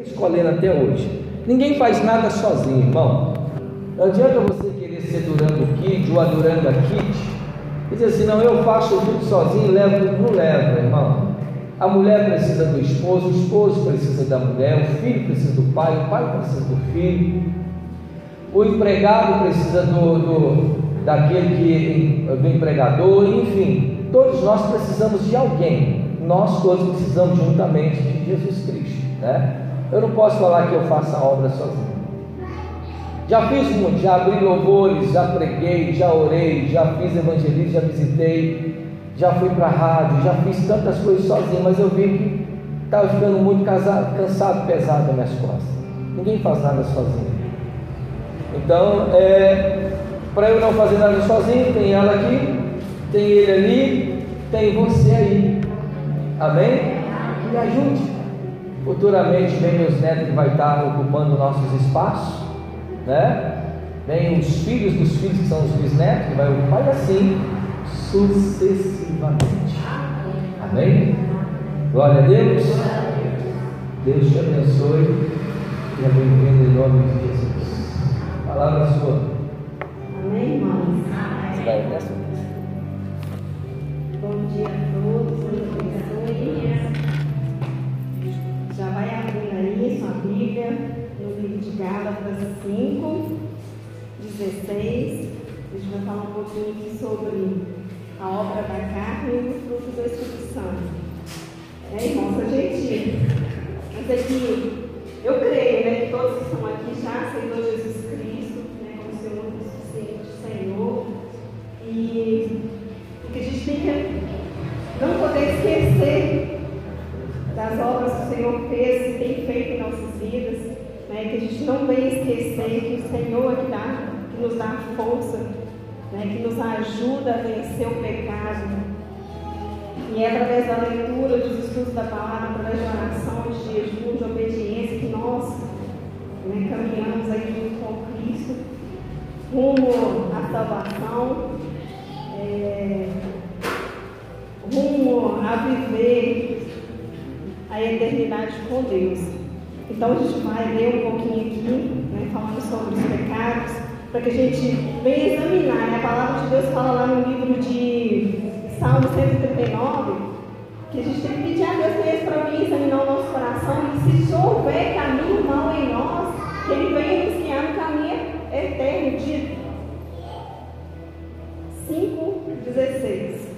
escolhendo até hoje. Ninguém faz nada sozinho, irmão. Não adianta você querer ser durando o kit ou adorando a kit e dizer assim, não, eu faço tudo sozinho, levo, não leva, irmão. A mulher precisa do esposo, o esposo precisa da mulher, o filho precisa do pai, o pai precisa do filho, o empregado precisa do, do daquele que do empregador, enfim, todos nós precisamos de alguém. Nós todos precisamos juntamente de Jesus Cristo, né? Eu não posso falar que eu faço a obra sozinho. Já fiz muito, já abri louvores, já preguei, já orei, já fiz evangelismo, já visitei, já fui para a rádio, já fiz tantas coisas sozinho, mas eu vi que estava ficando muito casado, cansado, pesado nas minhas costas. Ninguém faz nada sozinho. Então, é, para eu não fazer nada sozinho, tem ela aqui, tem ele ali, tem você aí. Amém? Me ajude. Futuramente vem meus netos que vai estar ocupando nossos espaços, né? Vem os filhos dos filhos que são os bisnetos que vai ocupar e assim sucessivamente. Amém? Glória a Deus. Deus te abençoe e bem-vindo em nome de Jesus. Palavra sua. Gálatas 5, 16. A gente vai falar um pouquinho aqui sobre a obra da carne e o fruto do Espírito. É, irmãos, a gente. Mas é que eu creio né, que todos que estão aqui já aceitou Jesus Cristo não venha esquecer que o Senhor que, dá, que nos dá força, né, que nos ajuda a vencer o pecado. E é através da leitura, dos estudos da palavra, através de oração, de jejum, de obediência, que nós né, caminhamos aí junto com Cristo, rumo à salvação, é, rumo a viver a eternidade com Deus. Então a gente vai ler um pouquinho aqui, né, falando sobre os pecados, para que a gente venha examinar. Né? A palavra de Deus fala lá no livro de Salmo 139, que a gente tem que pedir a Deus mesmo para vir examinar o nosso coração e se houver caminho mau em nós, que Ele venha nos guiar no caminho eterno de 5,16.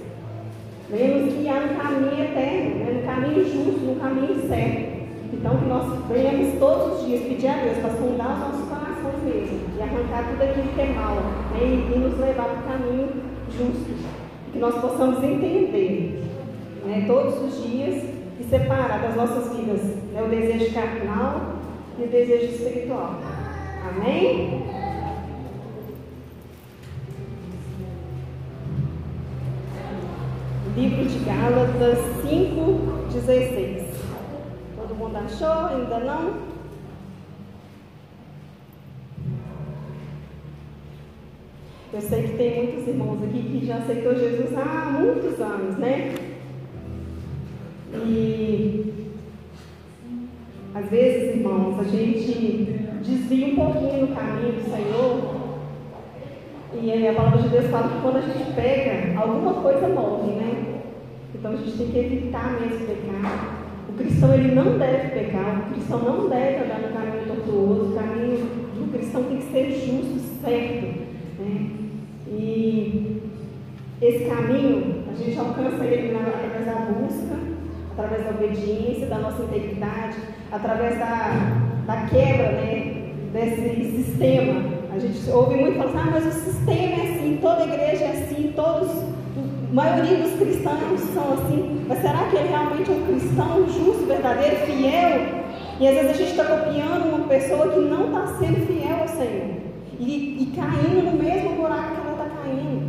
Venha nos guiar no caminho eterno, né? no caminho justo, no caminho certo. Então, que nós venhamos todos os dias pedir a Deus para sondar os nossos corações mesmo e arrancar tudo aquilo que é mal né, e nos levar para o caminho justo. Que nós possamos entender né, todos os dias e separar das nossas vidas né, o desejo carnal e o desejo espiritual. Amém? Livro de Gálatas 5, 16. Todo mundo achou? ainda não? Eu sei que tem muitos irmãos aqui que já aceitou Jesus há muitos anos, né? E às vezes, irmãos, a gente desvia um pouquinho do caminho do Senhor. E a palavra de Deus fala que quando a gente pega, alguma coisa morre, né? Então a gente tem que evitar mesmo pecar. O cristão ele não deve pecar, o cristão não deve andar no caminho tortuoso, o caminho do cristão tem que ser justo, certo. Né? E esse caminho a gente alcança ele através da busca, através da obediência, da nossa integridade, através da, da quebra né, desse sistema. A gente ouve muito falar, ah, mas o sistema é assim, toda igreja é assim, todos a maioria dos cristãos são assim, mas será que ele realmente é um cristão justo, verdadeiro, fiel? E às vezes a gente está copiando uma pessoa que não está sendo fiel ao Senhor e, e caindo no mesmo buraco que ela está caindo.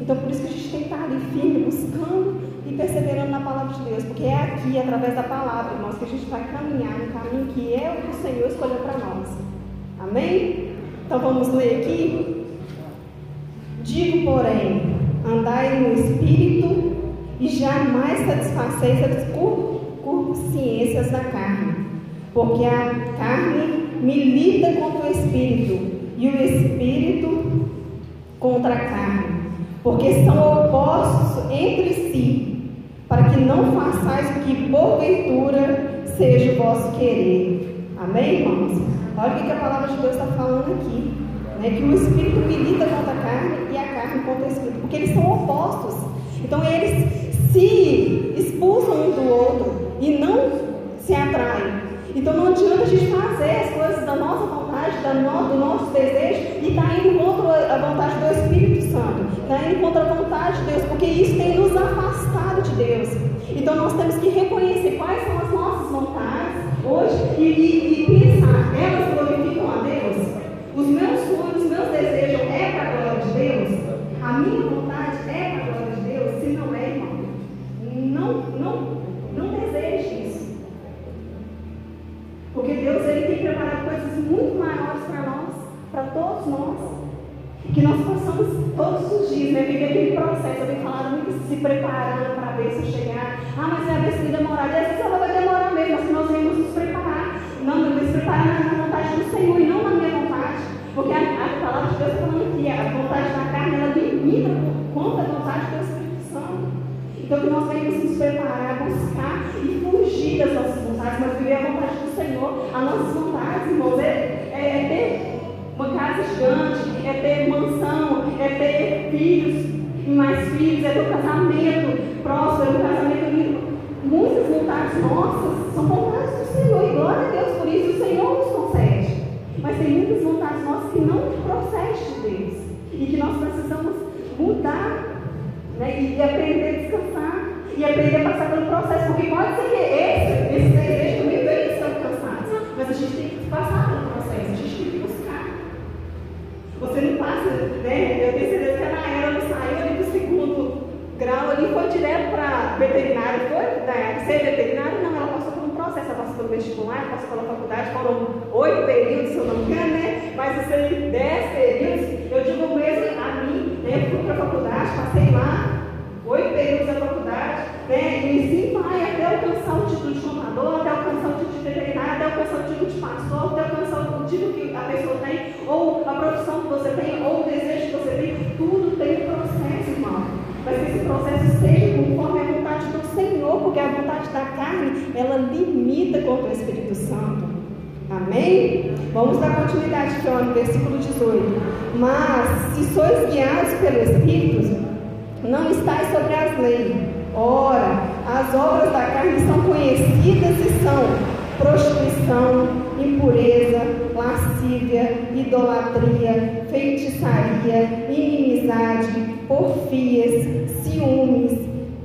Então por isso que a gente tem que estar ali firme, buscando e perseverando na palavra de Deus, porque é aqui, através da palavra, irmãos, que a gente vai caminhar no caminho que é o que o Senhor escolheu para nós. Amém? Então vamos ler aqui. Digo, porém, andai no Espírito e jamais satisfaceis as consciências da carne. porque a carne milita contra o espírito e o espírito contra a carne, porque são opostos entre si, para que não façais o que porventura seja o vosso querer. Amém, irmãos? Olha o que a palavra de Deus está falando aqui. Né? Que o espírito milita contra a carne e a carne contra o espírito, porque eles são opostos. Então eles se expulsam um do outro e não se atraem. Então não adianta a gente fazer as coisas da nossa vontade, do nosso desejo e estar tá indo contra a vontade do Espírito Santo, está indo contra a vontade de Deus, porque isso tem nos afastado de Deus. Então nós temos que reconhecer quais são as nossas vontades hoje e, e, e pensar, elas glorificam a Deus? Os meus sonhos, os meus desejos é para a glória de Deus? A minha vontade é para a glória de Deus? Se não é, irmão, não, não, não deseje isso. Porque Deus ele tem preparado coisas muito maiores para nós, para todos nós. Que nós possamos todos os dias né, viver aquele processo. Eu tenho falado muito se preparando para ver se chegar. Ah, mas é a vez que demorar. E às vezes ela vai demorar mesmo, mas nós vamos nos preparar. Não, nos preparar na vontade do Senhor e não na minha vontade. Porque a, a palavra de Deus está falando Então que nós venhamos nos preparar, buscar e fugir das nossas vontades, mas viver a vontade do Senhor. As nossas vontades, irmãos, é, é, é ter uma casa gigante, é ter mansão, é ter filhos mais filhos, é ter um casamento próspero, um casamento lindo. Muitas vontades nossas são vontades do Senhor, e glória a Deus por isso, o Senhor nos concede. Mas tem muitas vontades nossas que não procedem de Deus e que nós precisamos mudar né, e aprender a descansar e aprender a passar pelo processo, porque pode ser que esse, esse desejo também venha estando cansados, mas a gente tem que passar pelo processo, a gente tem que buscar. Você não passa, né? Eu tenho certeza que a Naela não saiu ali do segundo grau ali, foi direto para veterinário, foi? Da, ser veterinário, não, ela passou por um processo, ela passou pelo vestibular, passou pela faculdade, foram oito períodos, se eu não me engano, né? Mas isso aí, dez períodos, eu digo mesmo a mim, né? Eu fui para a faculdade, passei lá, oito períodos da faculdade, né? E assim vai até alcançar o título de contador, até alcançar o título de veterinário, até alcançar o de pastor, até alcançar o título que a pessoa tem, ou a profissão que você tem, ou o desejo que você tem, tudo tem um processo, irmão. Mas que esse processo seja conforme a vontade do Senhor, porque a vontade da carne, ela limita contra o Espírito Santo. Amém? Vamos dar continuidade ó, no versículo 18. Mas se sois guiados pelo Espírito, não estáis sobre as leis. Ora, as obras da carne são conhecidas e são prostituição, impureza, lascívia, idolatria, feitiçaria, inimizade, porfias, ciúmes,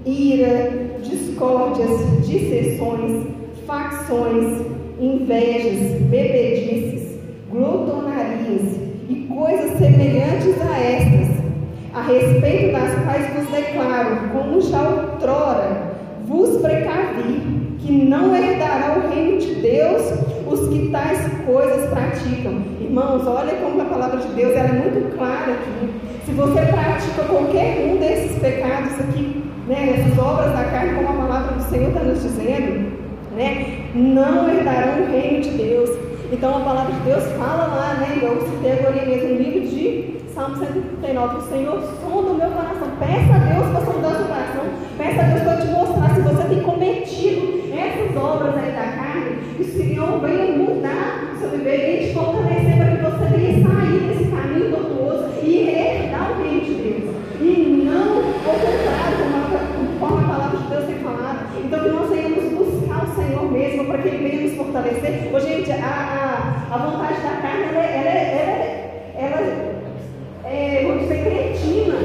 ira, discórdias, dissensões, facções, invejas, bebedices, glutonarias e coisas semelhantes a estas, a respeito das quais vos declaro, como já outrora vos precavi, que não herdará o reino de Deus os que tais coisas praticam. Irmãos, olha como a palavra de Deus é muito clara aqui. Se você pratica qualquer um desses pecados aqui, né, essas obras da carne, como a palavra do Senhor está nos dizendo, né, não herdarão o reino de Deus. Então a palavra de Deus fala lá, né, eu citei agora mesmo no livro de Salmo 139, o Senhor sonda o meu coração. Peça a Deus para sondar o seu coração. Peça a Deus para te mostrar se você tem cometido essas obras aí da carne. O Senhor venha mudar o seu viver e te fortalecer para que você venha sair desse caminho tortuoso e herdar o reino de Deus. E não ao contrário, conforme a palavra de Deus tem falado. Então que nós venhamos buscar o Senhor mesmo para que Ele venha nos fortalecer. Ô, gente, a, a, a vontade da carne, ela, ela, ela, ela é, vamos dizer, cretina.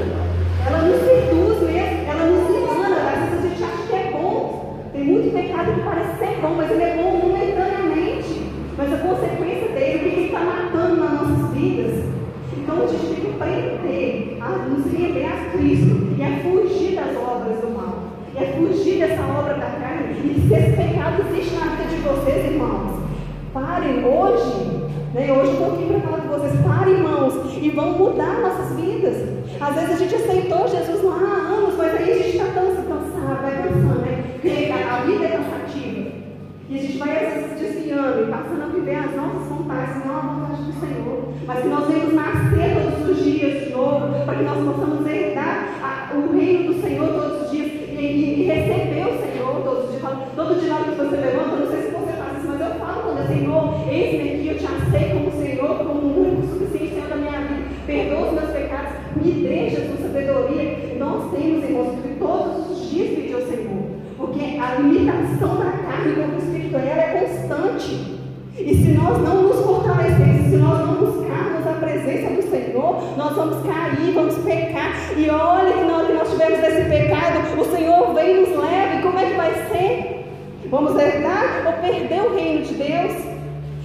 Ela nos seduz mesmo, ela nos engana. Às vezes a gente acha que é bom. Tem muito pecado que parece ser bom, mas ele é bom momentaneamente. Mas a consequência dele, o que ele está matando nas nossas vidas. Então a gente tem que aprender a nos render a Cristo e a fugir das obras do mal. E a fugir dessa obra da carne. E se esse pecado existe na vida de vocês, irmãos, parem hoje né? Hoje estou aqui para falar com vocês, parem, irmãos, e vão mudar nossas vidas. Às vezes a gente aceitou Jesus lá há anos, mas aí a gente está cansado, cansado, vai cansando, né? A vida é cansativa. E a gente vai vezes desviando e passando a viver as nossas vontades, Senhor. Mas que nós venhamos nascer todos os dias de novo, para que nós possamos herdar o reino do Senhor todos os dias e, e, e receber o Senhor todos os dias. Todo dia que você levanta, não sei se você faz isso, mas eu falo quando é Senhor, eis-me aqui, eu te aceito como Senhor, como o único suficiente Senhor da minha vida. Perdoa os meus pecados, me dê, Jesus, sabedoria. Nós temos, irmãos, que todos os dias pedir ao Senhor. Porque a limitação da carne do Espírito ela é constante. E se nós não nos fortalecermos, se nós não buscarmos a presença do Senhor, nós vamos cair, vamos pecar. E olha que na hora que nós tivermos esse pecado, o Senhor vem e nos leva. E como é que vai ser? Vamos herdar ou perder o reino de Deus?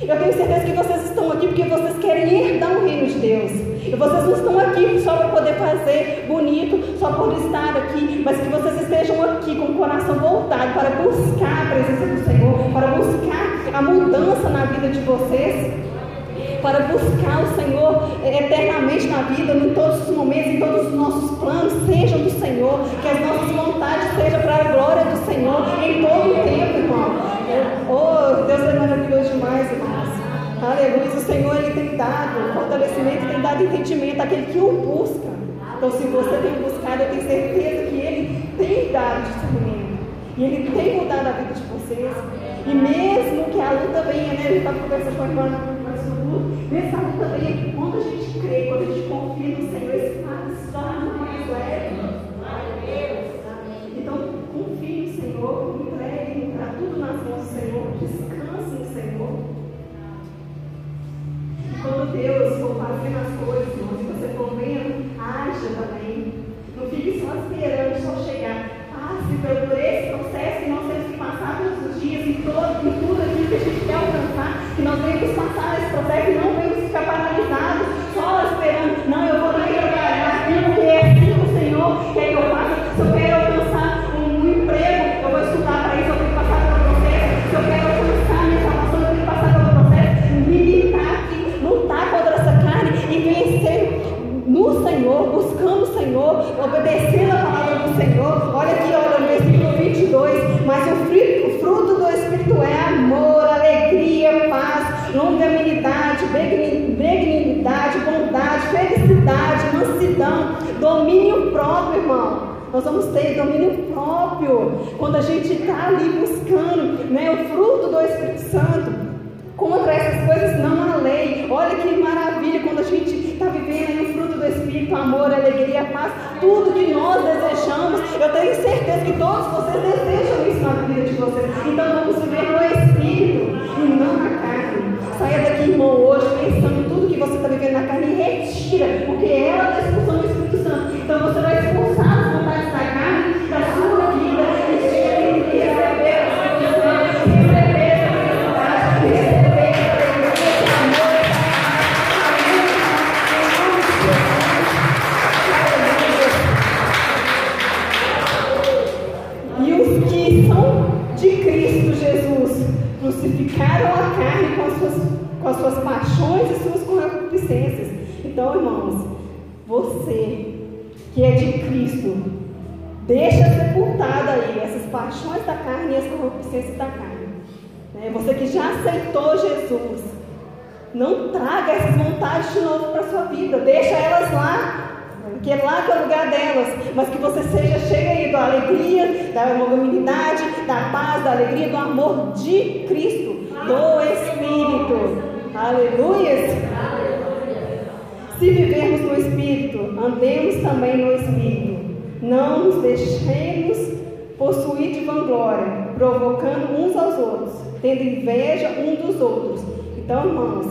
Eu tenho certeza que vocês estão aqui porque vocês querem herdar o reino de Deus. E vocês não estão aqui só para poder fazer bonito, só por estar aqui, mas que vocês estejam aqui com o coração voltado para buscar a presença do Senhor, para buscar a mudança na vida de vocês, para buscar o Senhor eternamente na vida, em todos os momentos, em todos os nossos planos, sejam do Senhor, que as nossas vontades sejam para a glória do Senhor em todo o tempo. Oh, Deus é maravilhoso demais, irmãos. Aleluia. O Senhor ele tem dado fortalecimento, tem dado entendimento àquele que o busca. Então, se você tem buscado, eu tenho certeza que ele tem dado discernimento. E ele tem mudado a vida de vocês. E mesmo que a luta venha, né? Ele está conversando com a irmã Nessa luta venha, quando a gente crê, quando a gente confia no Senhor, esse fardo se torna mais leve. Então, confie no Senhor, E quando Deus mansidão, domínio próprio, irmão. Nós vamos ter domínio próprio quando a gente está ali buscando né, o fruto do Espírito Santo. Contra essas coisas não há lei. Olha que maravilha quando a gente está vivendo o fruto do Espírito, amor, alegria, paz, tudo que nós desejamos. Eu tenho certeza que todos vocês desejam isso na vida de vocês. Então vamos viver no Espírito e não na carne. Saia daqui, irmão, hoje pensando em tudo que você está vivendo na carne e retira, porque ela é a expulsão do Espírito Santo. Então você vai expulsar as vontades da carne da sua vida e receber a receber a felicidade, receber esse amor. E os que são de Cristo Jesus crucificaram a carne com as suas, com as suas paixões e suas. Então, irmãos, você que é de Cristo, deixa sepultada aí essas paixões da carne e as concupiscências da carne. Né? Você que já aceitou Jesus, não traga essas vontades de novo para a sua vida, deixa elas lá que é lá que é o lugar delas, mas que você seja cheio aí da alegria, da longanimidade, da paz, da alegria, do amor de Cristo, do Espírito. Aleluia! Se vivermos no Espírito, andemos também no Espírito. Não nos deixemos possuir de vanglória, provocando uns aos outros, tendo inveja um dos outros. Então, irmãos,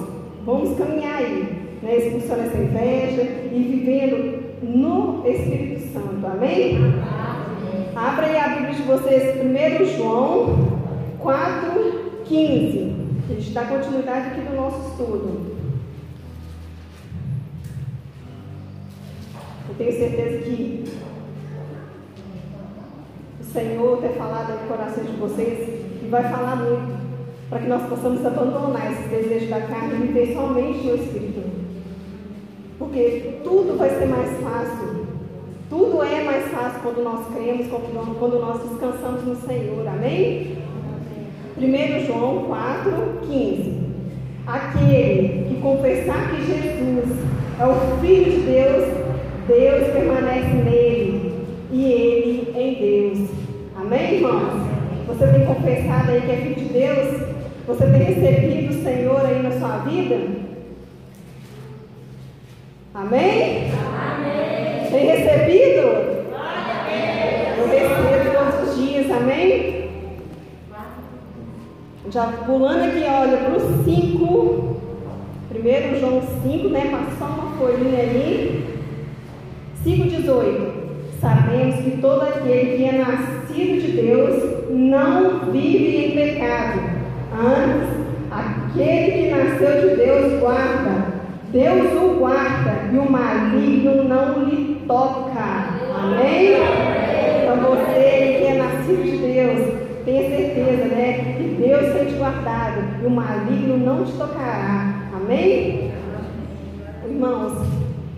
vamos caminhar aí, né, expulsando essa inveja e vivendo no Espírito Santo. Amém? Abra aí a Bíblia de vocês, 1 João 4, 15. A gente dá continuidade aqui do nosso estudo. Eu tenho certeza que o Senhor tem falado no coração de vocês e vai falar muito para que nós possamos abandonar esses desejos da carne e viver somente no Espírito. Porque tudo vai ser mais fácil. Tudo é mais fácil quando nós cremos, quando nós descansamos no Senhor. Amém? 1 João 4, 15. Aquele que confessar que Jesus é o Filho de Deus, Deus permanece nele e ele em Deus. Amém, irmãos? Você tem confessado aí que é Filho de Deus? Você tem recebido o Senhor aí na sua vida? Amém? Amém. Tem recebido? Eu recebo todos os dias, amém? Já pulando aqui, olha, para o 5. Primeiro João 5, né? Passou uma folhinha ali. 5,18. Sabemos que todo aquele que é nascido de Deus não vive em pecado Antes, aquele que nasceu de Deus guarda. Deus o guarda e o maligno não lhe toca. Amém? Então você que é nascido de Deus, tenha certeza, né? Que Deus tem te guardado e o maligno não te tocará. Amém? Irmãos,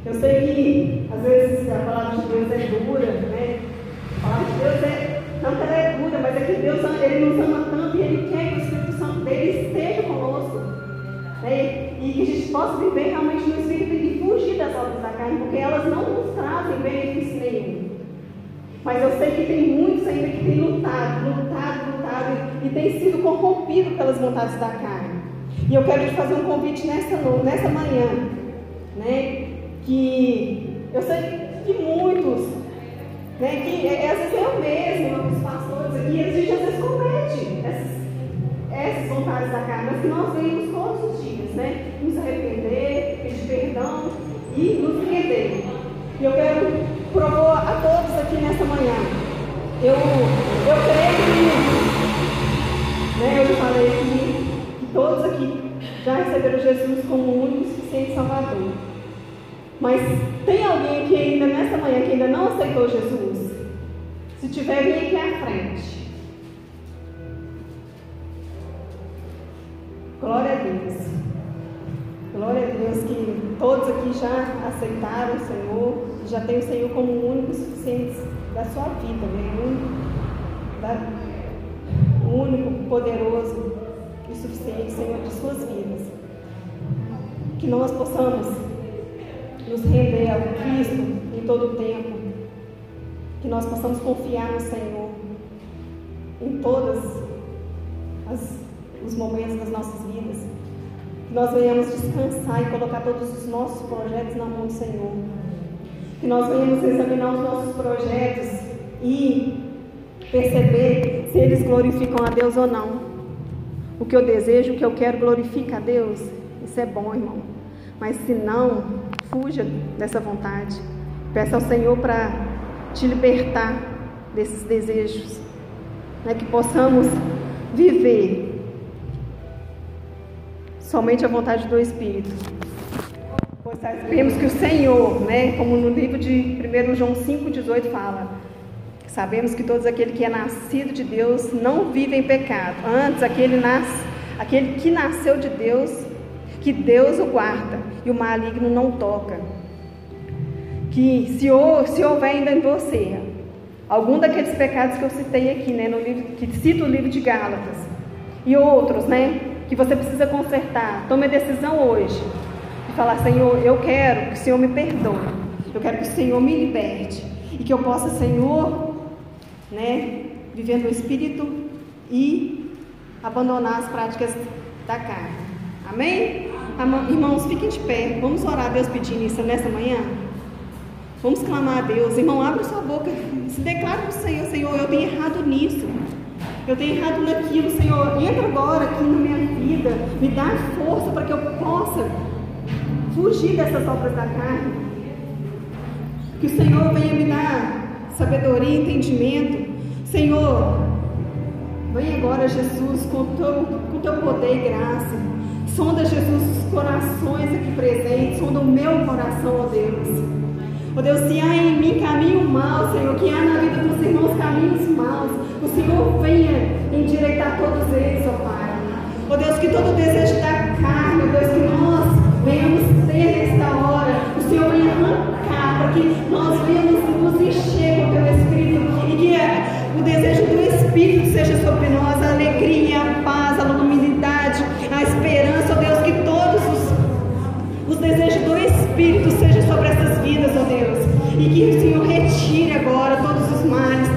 eu sei que às vezes a palavra de Deus é dura, né? A palavra de Deus é tanto ela é dura, mas é que Deus ele nos ama tanto e Ele quer que o Espírito Santo dele esteja conosco. Né? E que a gente possa viver realmente no Espírito e fugir das obras da carne, porque elas não nos trazem benefício nenhum. Mas eu sei que tem muitos ainda que têm lutado, lutado, lutado e, têm sido corrompidos pelas vontades da carne. E eu quero te fazer um convite nessa, nessa manhã, né? Que eu sei que muitos né? Que é, às vezes eu mesmo, os pastores aqui, a gente às vezes comete essas, essas vontades da carne, mas que nós vemos todos os dias, né? Nos arrepender, pedir perdão e nos render. E eu quero propor a todos aqui nessa manhã. Eu, eu creio que, né, eu já falei aqui, que todos aqui já receberam Jesus como o único e suficiente Salvador. Mas tem alguém aqui ainda nessa manhã que ainda não aceitou Jesus? Se tiver, vem aqui à frente. Glória a Deus. Glória a Deus que todos aqui já aceitaram o Senhor, já tem o Senhor como o único suficiente da sua vida, né? o, único, da, o único poderoso e suficiente Senhor de suas vidas. Que nós possamos nos render ao Cristo em todo o tempo, que nós possamos confiar no Senhor em todos os momentos das nossas vidas, que nós venhamos descansar e colocar todos os nossos projetos na mão do Senhor, que nós venhamos examinar os nossos projetos e perceber se eles glorificam a Deus ou não. O que eu desejo, o que eu quero glorifica a Deus. Isso é bom, irmão. Mas se não, Fuja dessa vontade. Peça ao Senhor para te libertar desses desejos. Né? Que possamos viver somente a vontade do Espírito. Pois sabemos que o Senhor, né, como no livro de 1 João 5,18 fala, sabemos que todos aquele que é nascido de Deus não vive em pecado. Antes, aquele, nas, aquele que nasceu de Deus que Deus o guarda e o maligno não toca. Que se, se houver ainda em você algum daqueles pecados que eu citei aqui, né, no livro, que cita o livro de Gálatas, e outros, né, que você precisa consertar, tome a decisão hoje de falar, Senhor, eu quero que o Senhor me perdoe, eu quero que o Senhor me liberte e que eu possa, Senhor, né, viver no Espírito e abandonar as práticas da carne. Amém? Irmãos, fiquem de pé. Vamos orar a Deus pedindo isso nessa manhã? Vamos clamar a Deus. Irmão, abre sua boca. Se declara para o Senhor, Senhor, eu tenho errado nisso. Eu tenho errado naquilo, Senhor. Entra agora aqui na minha vida. Me dá força para que eu possa fugir dessas obras da carne. Que o Senhor venha me dar sabedoria e entendimento. Senhor, vem agora, Jesus, com teu, com teu poder e graça. Sonda, Jesus, os corações aqui presentes, sonda o meu coração, ó Deus. Ó Deus, se há em mim caminho mau, Senhor, que há na vida dos irmãos caminhos maus, o Senhor venha endireitar todos eles, ó Pai. Ó Deus, que todo desejo da carne, ó Deus, que nós venhamos ter nesta hora, o Senhor venha arrancar, para que nós venhamos Espírito seja sobre essas vidas, ó Deus. E que o Senhor retire agora todos os males,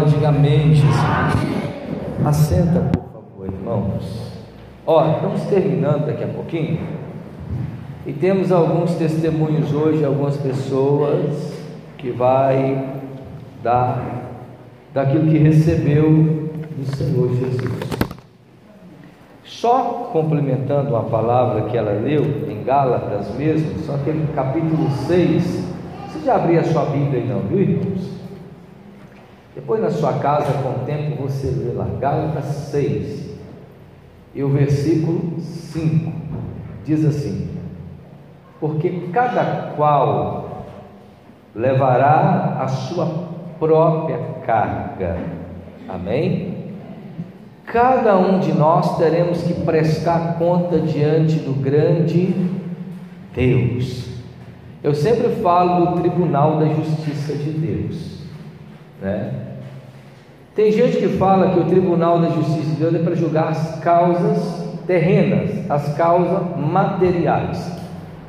palavra, diga amém, Jesus. Assenta, por favor, irmãos. Ó, estamos terminando daqui a pouquinho. E temos alguns testemunhos hoje, algumas pessoas que vai dar daquilo que recebeu do Senhor Jesus. Só complementando uma palavra que ela leu em Gálatas mesmo, só que capítulo 6, você já abriu a sua Bíblia aí não, viu irmãos? Depois na sua casa, com o tempo, você lê lá Gálatas 6 e o versículo 5 diz assim: Porque cada qual levará a sua própria carga. Amém? Cada um de nós teremos que prestar conta diante do grande Deus. Eu sempre falo do tribunal da justiça de Deus. Né? Tem gente que fala que o Tribunal da Justiça de Deus é para julgar as causas terrenas, as causas materiais.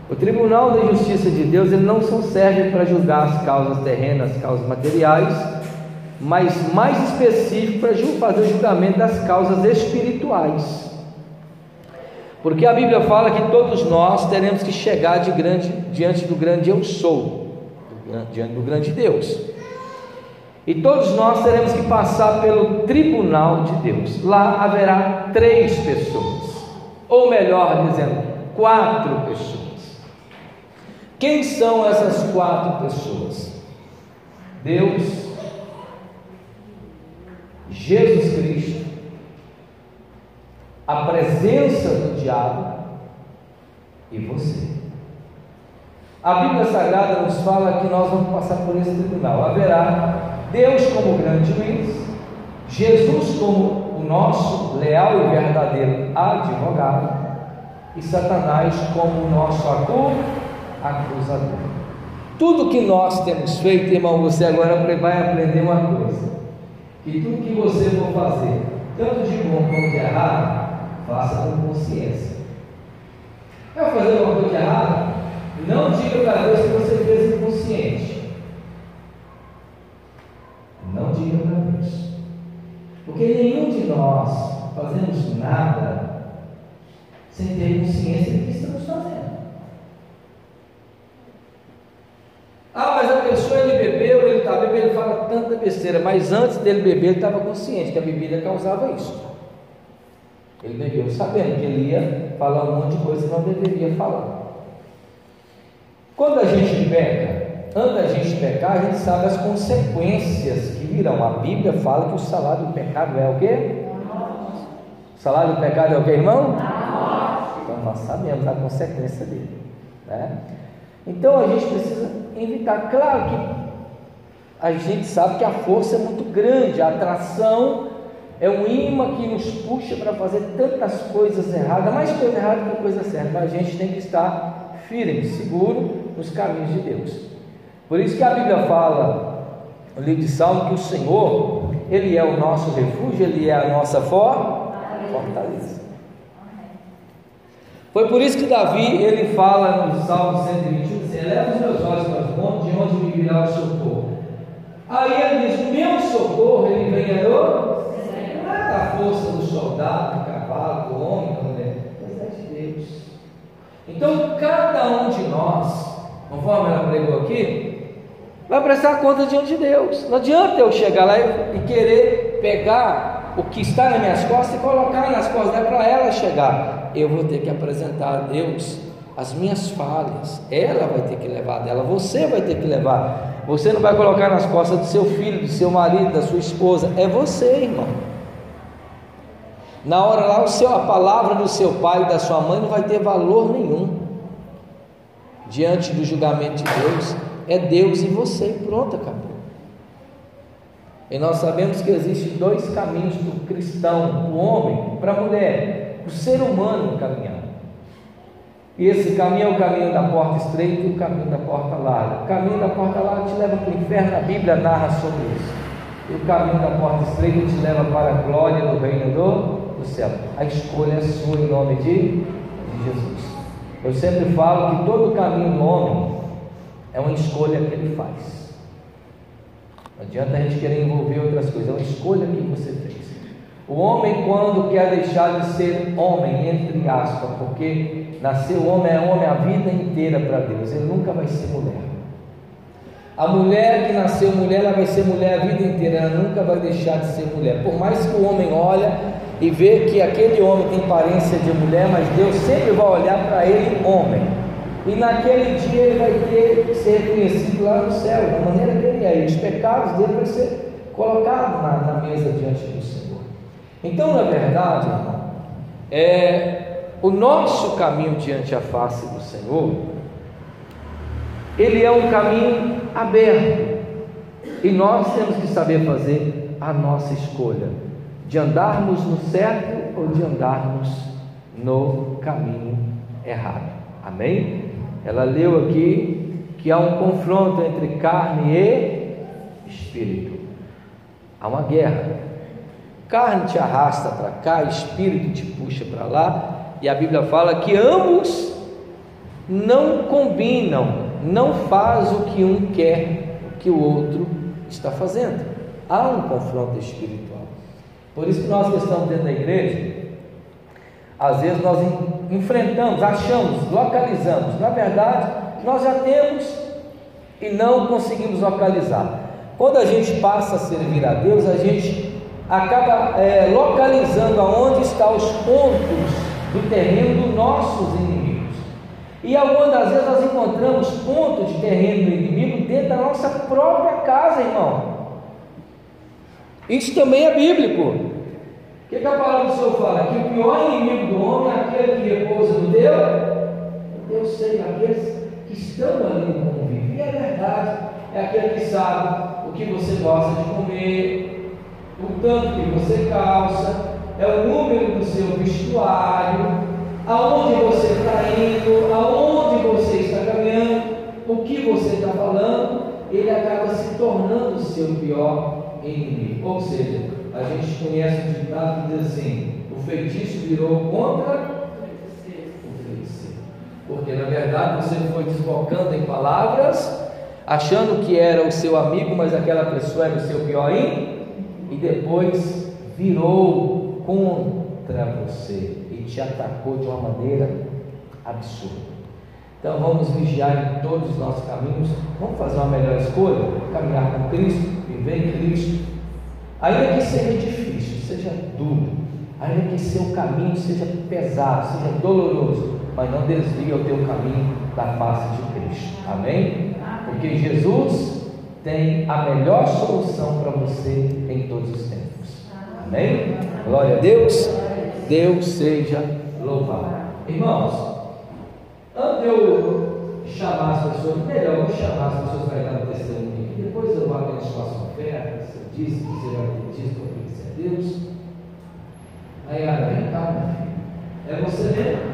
O Tribunal da Justiça de Deus ele não só serve para julgar as causas terrenas, as causas materiais, mas mais específico para fazer o julgamento das causas espirituais. Porque a Bíblia fala que todos nós teremos que chegar de grande, diante do grande eu sou, né? diante do grande Deus. E todos nós teremos que passar pelo tribunal de Deus. Lá haverá três pessoas, ou melhor dizendo, quatro pessoas. Quem são essas quatro pessoas? Deus, Jesus Cristo, a presença do diabo e você. A Bíblia Sagrada nos fala que nós vamos passar por esse tribunal. Haverá Deus como grande juiz, Jesus como o nosso leal e verdadeiro advogado, e Satanás como o nosso acusador. Tudo que nós temos feito, irmão, você agora vai aprender uma coisa: que tudo que você for fazer, tanto de bom quanto de errado, faça com consciência. Vai fazer uma coisa errada? Não diga para Deus que você fez inconsciente. Não diga para Deus. Porque nenhum de nós fazemos nada sem ter consciência do que estamos fazendo. Ah, mas a pessoa ele bebeu, ele está bebendo, ele fala tanta besteira, mas antes dele beber, ele estava consciente que a bebida causava isso. Ele bebeu sabendo que ele ia falar um monte de coisa que não deveria falar. Quando a gente peca, antes da gente pecar, a gente sabe as consequências que virão. A Bíblia fala que o salário do pecado é o quê? O salário do pecado é o quê, irmão? Então nós sabemos a consequência dele. Né? Então a gente precisa evitar. Claro que a gente sabe que a força é muito grande, a atração é um imã que nos puxa para fazer tantas coisas erradas, mais coisa errada que coisa certa, mas a gente tem que estar firme, seguro nos caminhos de Deus. Por isso que a Bíblia fala, no livro de Salmo, que o Senhor, Ele é o nosso refúgio, Ele é a nossa fortaleza. Foi por isso que Davi, ele fala no Salmo 121, assim, eleva os meus olhos para os montes, de onde me virá o socorro. Aí ele diz, o meu socorro, ele vem do, não é da força do soldado, do cavalo, do homem, da mulher, mas é de Deus. Então, cada um de nós, conforme ela pregou aqui, vai prestar conta diante de Deus. Não adianta eu chegar lá e querer pegar o que está nas minhas costas e colocar nas costas dela para ela chegar eu vou ter que apresentar a Deus as minhas falhas. Ela vai ter que levar dela, você vai ter que levar. Você não vai colocar nas costas do seu filho, do seu marido, da sua esposa. É você, irmão. Na hora lá, o seu, a palavra do seu pai e da sua mãe não vai ter valor nenhum. Diante do julgamento de Deus, é Deus e você. Pronto, acabou. E nós sabemos que existem dois caminhos do cristão, do homem para a mulher o ser humano caminhar. E esse caminho é o caminho da porta estreita e o caminho da porta larga. O caminho da porta larga te leva para o inferno, a Bíblia narra sobre isso. E o caminho da porta estreita te leva para a glória do reino do, do céu. A escolha é sua em nome de, de Jesus. Eu sempre falo que todo caminho do homem é uma escolha que ele faz. Não adianta a gente querer envolver outras coisas, é uma escolha que você fez. O homem, quando quer deixar de ser homem, entre aspas, porque nasceu homem é homem a vida inteira para Deus, ele nunca vai ser mulher. A mulher que nasceu mulher, ela vai ser mulher a vida inteira, ela nunca vai deixar de ser mulher. Por mais que o homem olhe e vê que aquele homem tem aparência de mulher, mas Deus sempre vai olhar para ele homem. E naquele dia ele vai ter ser reconhecido lá no céu, da maneira que ele é. E os pecados dele vão ser colocados na, na mesa diante do Senhor. Então, na verdade, é, o nosso caminho diante a face do Senhor, ele é um caminho aberto. E nós temos que saber fazer a nossa escolha de andarmos no certo ou de andarmos no caminho errado. Amém? Ela leu aqui que há um confronto entre carne e espírito. Há uma guerra. Carne te arrasta para cá, espírito te puxa para lá, e a Bíblia fala que ambos não combinam, não faz o que um quer, o que o outro está fazendo. há um confronto espiritual. Por isso que nós que estamos dentro da igreja, às vezes nós enfrentamos, achamos, localizamos. Na verdade, nós já temos e não conseguimos localizar. Quando a gente passa a servir a Deus, a gente acaba é, localizando aonde estão os pontos do terreno dos nossos inimigos. E algumas das vezes nós encontramos pontos de terreno do inimigo dentro da nossa própria casa, irmão. Isso também é bíblico. Que, que a palavra do Senhor fala? Que o pior inimigo do homem é aquele que repousa no Deus. Deus sei, aqueles que estão ali no convívio. E é verdade, é aquele que sabe o que você gosta de comer, o tanto que você calça, é o número do seu vestuário, aonde você está indo, aonde você está caminhando, o que você está falando, ele acaba se tornando o seu pior inimigo. Ou seja, a gente conhece o ditado que diz assim: o feitiço virou contra o feiticeiro. Porque na verdade você foi desbocando em palavras, achando que era o seu amigo, mas aquela pessoa era o seu pior e depois virou contra você e te atacou de uma maneira absurda. Então vamos vigiar em todos os nossos caminhos, vamos fazer uma melhor escolha, caminhar com Cristo, viver em Cristo, ainda que seja difícil, seja duro, ainda que seu caminho seja pesado, seja doloroso, mas não desvie o teu caminho da face de Cristo. Amém? Porque Jesus tem a melhor solução para você em todos os tempos. Amém? Glória a Deus. Deus seja louvado. Irmãos, antes eu chamar as pessoas, melhor eu chamar as pessoas para dar o testemunho. Depois eu vou abençoar. Você disse que ter dito para a Deus. Aí, ela vem cá, meu filho. É você mesmo.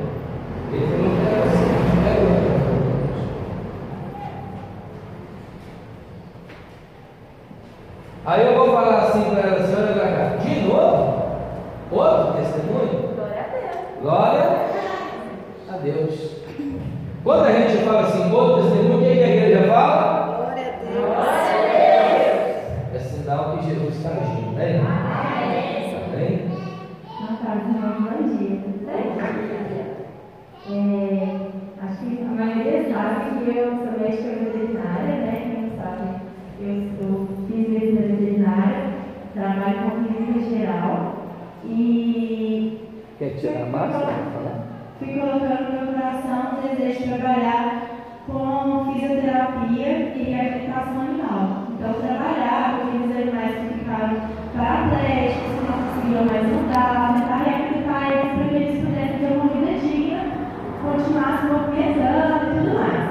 Ele falou que era você. É. Aí eu vou falar assim para ela, senhora de novo?